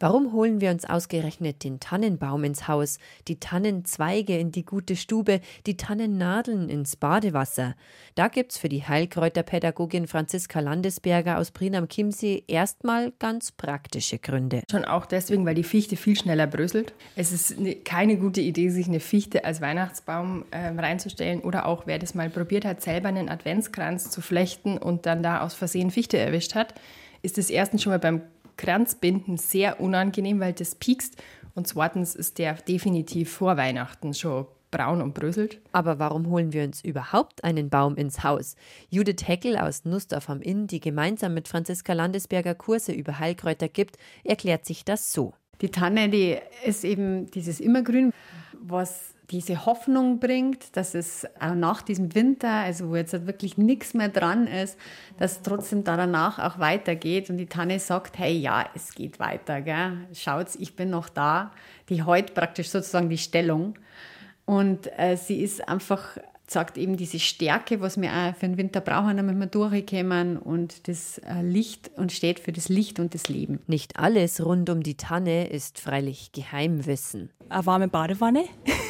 Warum holen wir uns ausgerechnet den Tannenbaum ins Haus, die Tannenzweige in die gute Stube, die Tannennadeln ins Badewasser? Da gibt's für die Heilkräuterpädagogin Franziska Landesberger aus Prien am Chiemsee erstmal ganz praktische Gründe. Schon auch deswegen, weil die Fichte viel schneller bröselt. Es ist ne, keine gute Idee, sich eine Fichte als Weihnachtsbaum äh, reinzustellen oder auch, wer das mal probiert hat, selber einen Adventskranz zu flechten und dann da aus Versehen Fichte erwischt hat, ist es erstens schon mal beim Kranzbinden sehr unangenehm, weil das piekst. Und zweitens ist der definitiv vor Weihnachten schon braun und bröselt. Aber warum holen wir uns überhaupt einen Baum ins Haus? Judith Heckel aus Nussdorf am Inn, die gemeinsam mit Franziska Landesberger Kurse über Heilkräuter gibt, erklärt sich das so. Die Tanne, die ist eben dieses Immergrün, was diese Hoffnung bringt, dass es auch nach diesem Winter, also wo jetzt halt wirklich nichts mehr dran ist, dass trotzdem danach auch weitergeht und die Tanne sagt, hey, ja, es geht weiter, gell? schaut's, ich bin noch da. Die hält praktisch sozusagen die Stellung und äh, sie ist einfach sagt eben diese Stärke, was wir auch für den Winter brauchen, damit wir durchkommen und das äh, Licht und steht für das Licht und das Leben. Nicht alles rund um die Tanne ist freilich Geheimwissen. Eine warme Badewanne,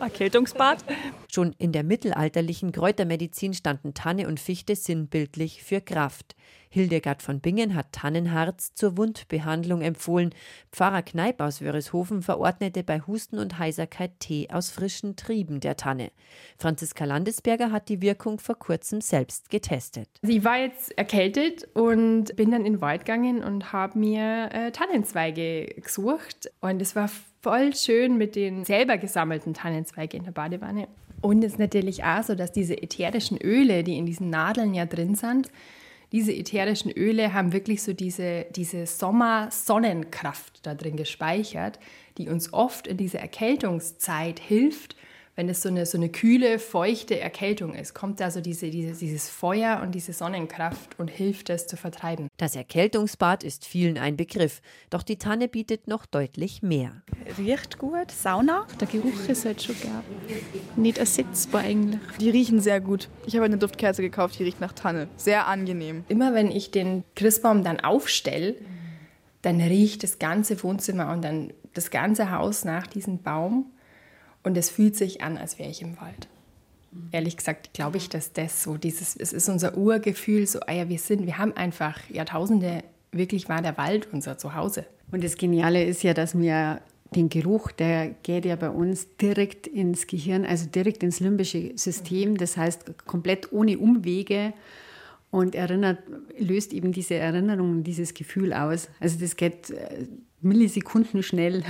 Erkältungsbad. Schon in der mittelalterlichen Kräutermedizin standen Tanne und Fichte sinnbildlich für Kraft. Hildegard von Bingen hat Tannenharz zur Wundbehandlung empfohlen. Pfarrer Kneip aus Wörishofen verordnete bei Husten und Heiserkeit Tee aus frischen Trieben der Tanne. Franziska Landesberger hat die Wirkung vor kurzem selbst getestet. Ich war jetzt erkältet und bin dann in den Wald gegangen und habe mir äh, Tannenzweige gesucht. Und es war voll schön mit den selber gesammelten Tannenzweigen in der Badewanne. Und es ist natürlich auch so, dass diese ätherischen Öle, die in diesen Nadeln ja drin sind, diese ätherischen Öle haben wirklich so diese, diese Sommer-Sonnenkraft da drin gespeichert, die uns oft in dieser Erkältungszeit hilft, wenn es so eine, so eine kühle, feuchte Erkältung ist, kommt da so diese, diese, dieses Feuer und diese Sonnenkraft und hilft es zu vertreiben. Das Erkältungsbad ist vielen ein Begriff, doch die Tanne bietet noch deutlich mehr. Riecht gut, Sauna. Der Geruch ist halt schon gar nicht ersetzbar eigentlich. Die riechen sehr gut. Ich habe eine Duftkerze gekauft, die riecht nach Tanne. Sehr angenehm. Immer wenn ich den Christbaum dann aufstelle, dann riecht das ganze Wohnzimmer und dann das ganze Haus nach diesem Baum. Und es fühlt sich an, als wäre ich im Wald. Ehrlich gesagt glaube ich, dass das so dieses, es ist unser Urgefühl, so, ah ja, wir sind, wir haben einfach Jahrtausende, wirklich war der Wald unser Zuhause. Und das Geniale ist ja, dass wir den Geruch, der geht ja bei uns direkt ins Gehirn, also direkt ins limbische System, das heißt komplett ohne Umwege und erinnert, löst eben diese Erinnerung, dieses Gefühl aus. Also das geht äh, Millisekunden schnell.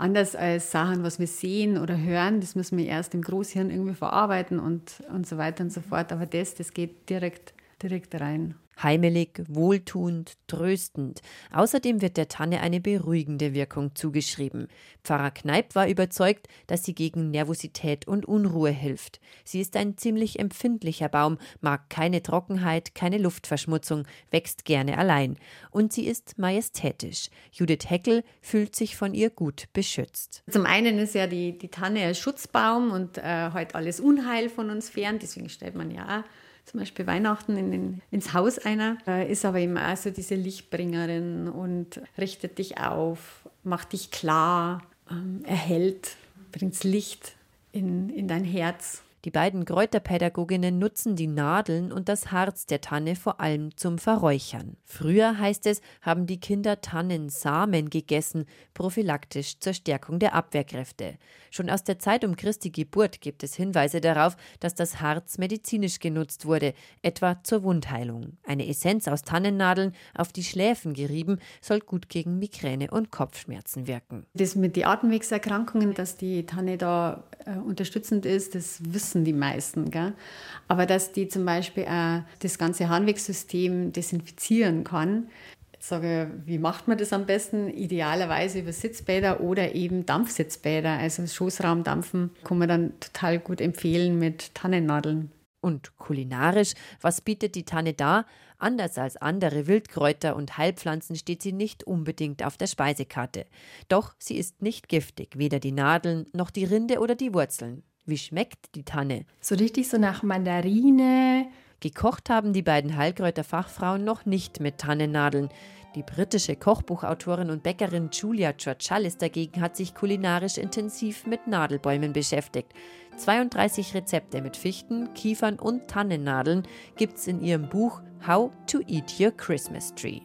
Anders als Sachen, was wir sehen oder hören, das müssen wir erst im Großhirn irgendwie verarbeiten und, und so weiter und so fort. Aber das, das geht direkt, direkt rein. Heimelig, wohltuend, tröstend. Außerdem wird der Tanne eine beruhigende Wirkung zugeschrieben. Pfarrer Kneip war überzeugt, dass sie gegen Nervosität und Unruhe hilft. Sie ist ein ziemlich empfindlicher Baum, mag keine Trockenheit, keine Luftverschmutzung, wächst gerne allein. Und sie ist majestätisch. Judith Heckel fühlt sich von ihr gut beschützt. Zum einen ist ja die, die Tanne ein Schutzbaum und äh, halt alles Unheil von uns fern. Deswegen stellt man ja auch zum Beispiel Weihnachten in den, ins Haus einer, äh, ist aber immer auch so diese Lichtbringerin und richtet dich auf, macht dich klar, ähm, erhält, bringt Licht in, in dein Herz. Die beiden Kräuterpädagoginnen nutzen die Nadeln und das Harz der Tanne vor allem zum Verräuchern. Früher, heißt es, haben die Kinder Tannensamen gegessen, prophylaktisch zur Stärkung der Abwehrkräfte. Schon aus der Zeit um Christi Geburt gibt es Hinweise darauf, dass das Harz medizinisch genutzt wurde, etwa zur Wundheilung. Eine Essenz aus Tannennadeln auf die Schläfen gerieben, soll gut gegen Migräne und Kopfschmerzen wirken. Das mit den Atemwegserkrankungen, dass die Tanne da äh, unterstützend ist, das wissen die meisten. Gell? Aber dass die zum Beispiel auch das ganze Harnwegssystem desinfizieren kann, sage wie macht man das am besten? Idealerweise über Sitzbäder oder eben Dampfsitzbäder. Also Schoßraumdampfen kann man dann total gut empfehlen mit Tannennadeln. Und kulinarisch, was bietet die Tanne da? Anders als andere Wildkräuter und Heilpflanzen steht sie nicht unbedingt auf der Speisekarte. Doch sie ist nicht giftig, weder die Nadeln noch die Rinde oder die Wurzeln. Wie schmeckt die Tanne? So richtig so nach Mandarine. Gekocht haben die beiden Heilkräuterfachfrauen noch nicht mit Tannennadeln. Die britische Kochbuchautorin und Bäckerin Julia Churchallis dagegen hat sich kulinarisch intensiv mit Nadelbäumen beschäftigt. 32 Rezepte mit Fichten, Kiefern und Tannennadeln gibt's in ihrem Buch How to Eat Your Christmas Tree.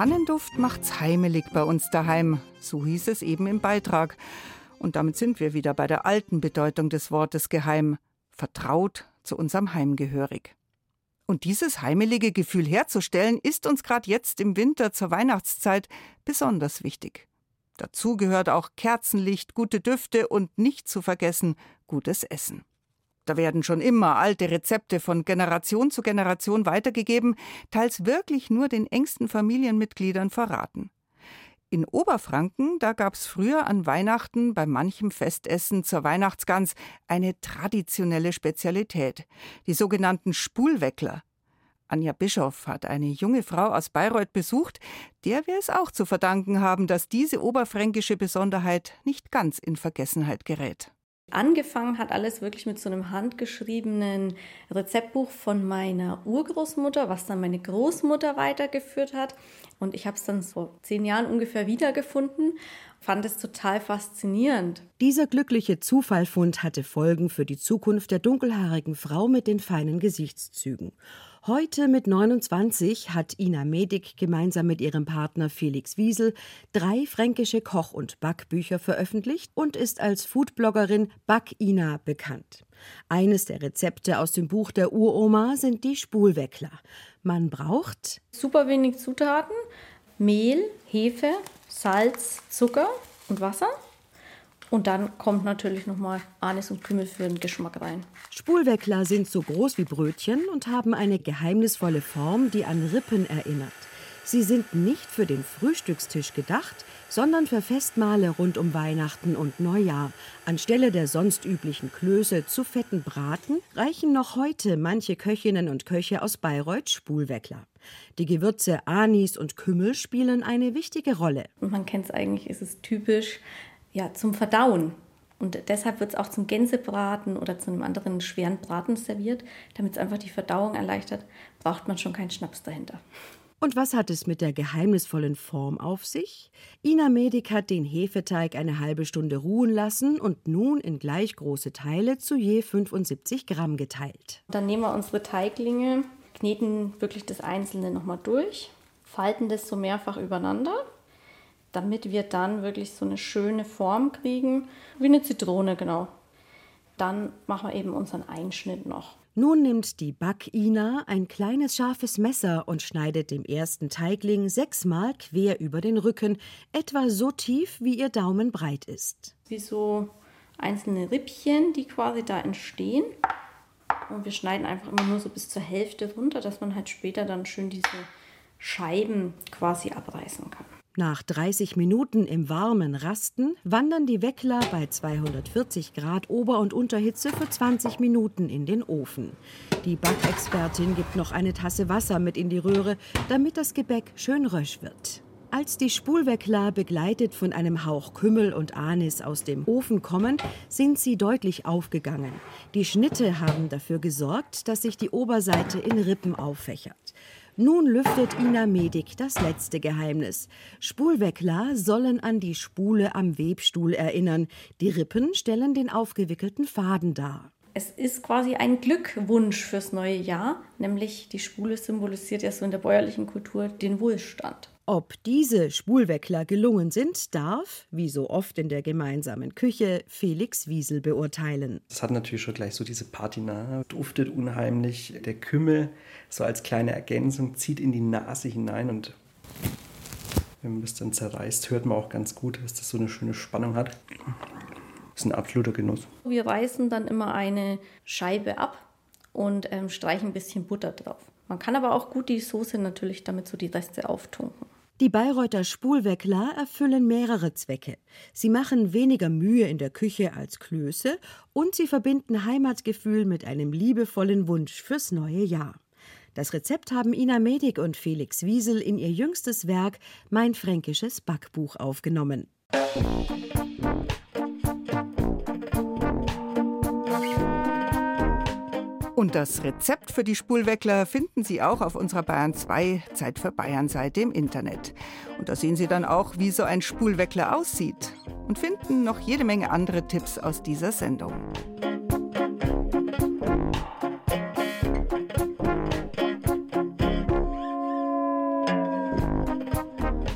Der Tannenduft macht's heimelig bei uns daheim, so hieß es eben im Beitrag. Und damit sind wir wieder bei der alten Bedeutung des Wortes geheim, vertraut zu unserem Heim gehörig. Und dieses heimelige Gefühl herzustellen, ist uns gerade jetzt im Winter zur Weihnachtszeit besonders wichtig. Dazu gehört auch Kerzenlicht, gute Düfte und nicht zu vergessen gutes Essen. Da werden schon immer alte Rezepte von Generation zu Generation weitergegeben, teils wirklich nur den engsten Familienmitgliedern verraten. In Oberfranken, da gab's früher an Weihnachten bei manchem Festessen zur Weihnachtsgans eine traditionelle Spezialität, die sogenannten Spulweckler. Anja Bischoff hat eine junge Frau aus Bayreuth besucht, der wir es auch zu verdanken haben, dass diese oberfränkische Besonderheit nicht ganz in Vergessenheit gerät. Angefangen hat alles wirklich mit so einem handgeschriebenen Rezeptbuch von meiner Urgroßmutter, was dann meine Großmutter weitergeführt hat. Und ich habe es dann vor zehn Jahren ungefähr wiedergefunden, fand es total faszinierend. Dieser glückliche Zufallfund hatte Folgen für die Zukunft der dunkelhaarigen Frau mit den feinen Gesichtszügen. Heute mit 29 hat Ina Medik gemeinsam mit ihrem Partner Felix Wiesel drei fränkische Koch- und Backbücher veröffentlicht und ist als Foodbloggerin Back-Ina bekannt. Eines der Rezepte aus dem Buch der Uroma sind die Spulweckler. Man braucht super wenig Zutaten: Mehl, Hefe, Salz, Zucker und Wasser. Und dann kommt natürlich nochmal Anis und Kümmel für den Geschmack rein. Spulweckler sind so groß wie Brötchen und haben eine geheimnisvolle Form, die an Rippen erinnert. Sie sind nicht für den Frühstückstisch gedacht, sondern für Festmahle rund um Weihnachten und Neujahr. Anstelle der sonst üblichen Klöße zu fetten Braten reichen noch heute manche Köchinnen und Köche aus Bayreuth Spulweckler. Die Gewürze Anis und Kümmel spielen eine wichtige Rolle. Man kennt es eigentlich, ist es typisch ja, zum Verdauen. Und deshalb wird es auch zum Gänsebraten oder zu einem anderen schweren Braten serviert. Damit es einfach die Verdauung erleichtert, braucht man schon keinen Schnaps dahinter. Und was hat es mit der geheimnisvollen Form auf sich? Ina Medik hat den Hefeteig eine halbe Stunde ruhen lassen und nun in gleich große Teile zu je 75 Gramm geteilt. Dann nehmen wir unsere Teiglinge, kneten wirklich das Einzelne nochmal durch, falten das so mehrfach übereinander damit wir dann wirklich so eine schöne Form kriegen, wie eine Zitrone genau. Dann machen wir eben unseren Einschnitt noch. Nun nimmt die Backina ein kleines scharfes Messer und schneidet dem ersten Teigling sechsmal quer über den Rücken, etwa so tief, wie ihr Daumen breit ist. Wie so einzelne Rippchen, die quasi da entstehen. Und wir schneiden einfach immer nur so bis zur Hälfte runter, dass man halt später dann schön diese Scheiben quasi abreißen kann. Nach 30 Minuten im warmen Rasten wandern die Weckler bei 240 Grad Ober- und Unterhitze für 20 Minuten in den Ofen. Die Backexpertin gibt noch eine Tasse Wasser mit in die Röhre, damit das Gebäck schön rösch wird. Als die Spulweckler begleitet von einem Hauch Kümmel und Anis aus dem Ofen kommen, sind sie deutlich aufgegangen. Die Schnitte haben dafür gesorgt, dass sich die Oberseite in Rippen auffächert. Nun lüftet Ina Medik das letzte Geheimnis. Spulweckler sollen an die Spule am Webstuhl erinnern. Die Rippen stellen den aufgewickelten Faden dar. Es ist quasi ein Glückwunsch fürs neue Jahr, nämlich die Spule symbolisiert ja so in der bäuerlichen Kultur den Wohlstand. Ob diese Spulweckler gelungen sind, darf, wie so oft in der gemeinsamen Küche, Felix Wiesel beurteilen. Das hat natürlich schon gleich so diese Patina, duftet unheimlich. Der Kümmel, so als kleine Ergänzung, zieht in die Nase hinein und wenn man das dann zerreißt, hört man auch ganz gut, dass das so eine schöne Spannung hat. Das ist ein absoluter Genuss. Wir reißen dann immer eine Scheibe ab und ähm, streichen ein bisschen Butter drauf. Man kann aber auch gut die Soße natürlich damit so die Reste auftunken. Die Bayreuther Spulweckler erfüllen mehrere Zwecke. Sie machen weniger Mühe in der Küche als Klöße und sie verbinden Heimatgefühl mit einem liebevollen Wunsch fürs neue Jahr. Das Rezept haben Ina Medik und Felix Wiesel in ihr jüngstes Werk Mein fränkisches Backbuch aufgenommen. Und das Rezept für die Spulweckler finden Sie auch auf unserer Bayern 2 Zeit für Bayern Seite im Internet. Und da sehen Sie dann auch, wie so ein Spulweckler aussieht und finden noch jede Menge andere Tipps aus dieser Sendung.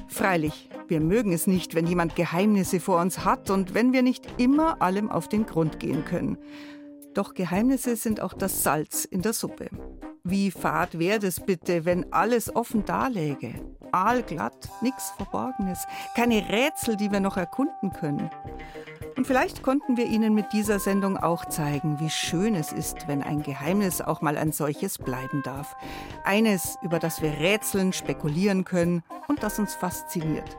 Freilich, wir mögen es nicht, wenn jemand Geheimnisse vor uns hat und wenn wir nicht immer allem auf den Grund gehen können. Doch Geheimnisse sind auch das Salz in der Suppe. Wie fad wäre es bitte, wenn alles offen daläge? Aalglatt, nichts Verborgenes, keine Rätsel, die wir noch erkunden können. Und vielleicht konnten wir Ihnen mit dieser Sendung auch zeigen, wie schön es ist, wenn ein Geheimnis auch mal ein solches bleiben darf. Eines, über das wir rätseln, spekulieren können und das uns fasziniert.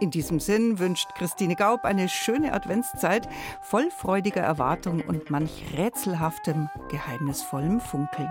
In diesem Sinn wünscht Christine Gaub eine schöne Adventszeit voll freudiger Erwartung und manch rätselhaftem, geheimnisvollem Funkeln.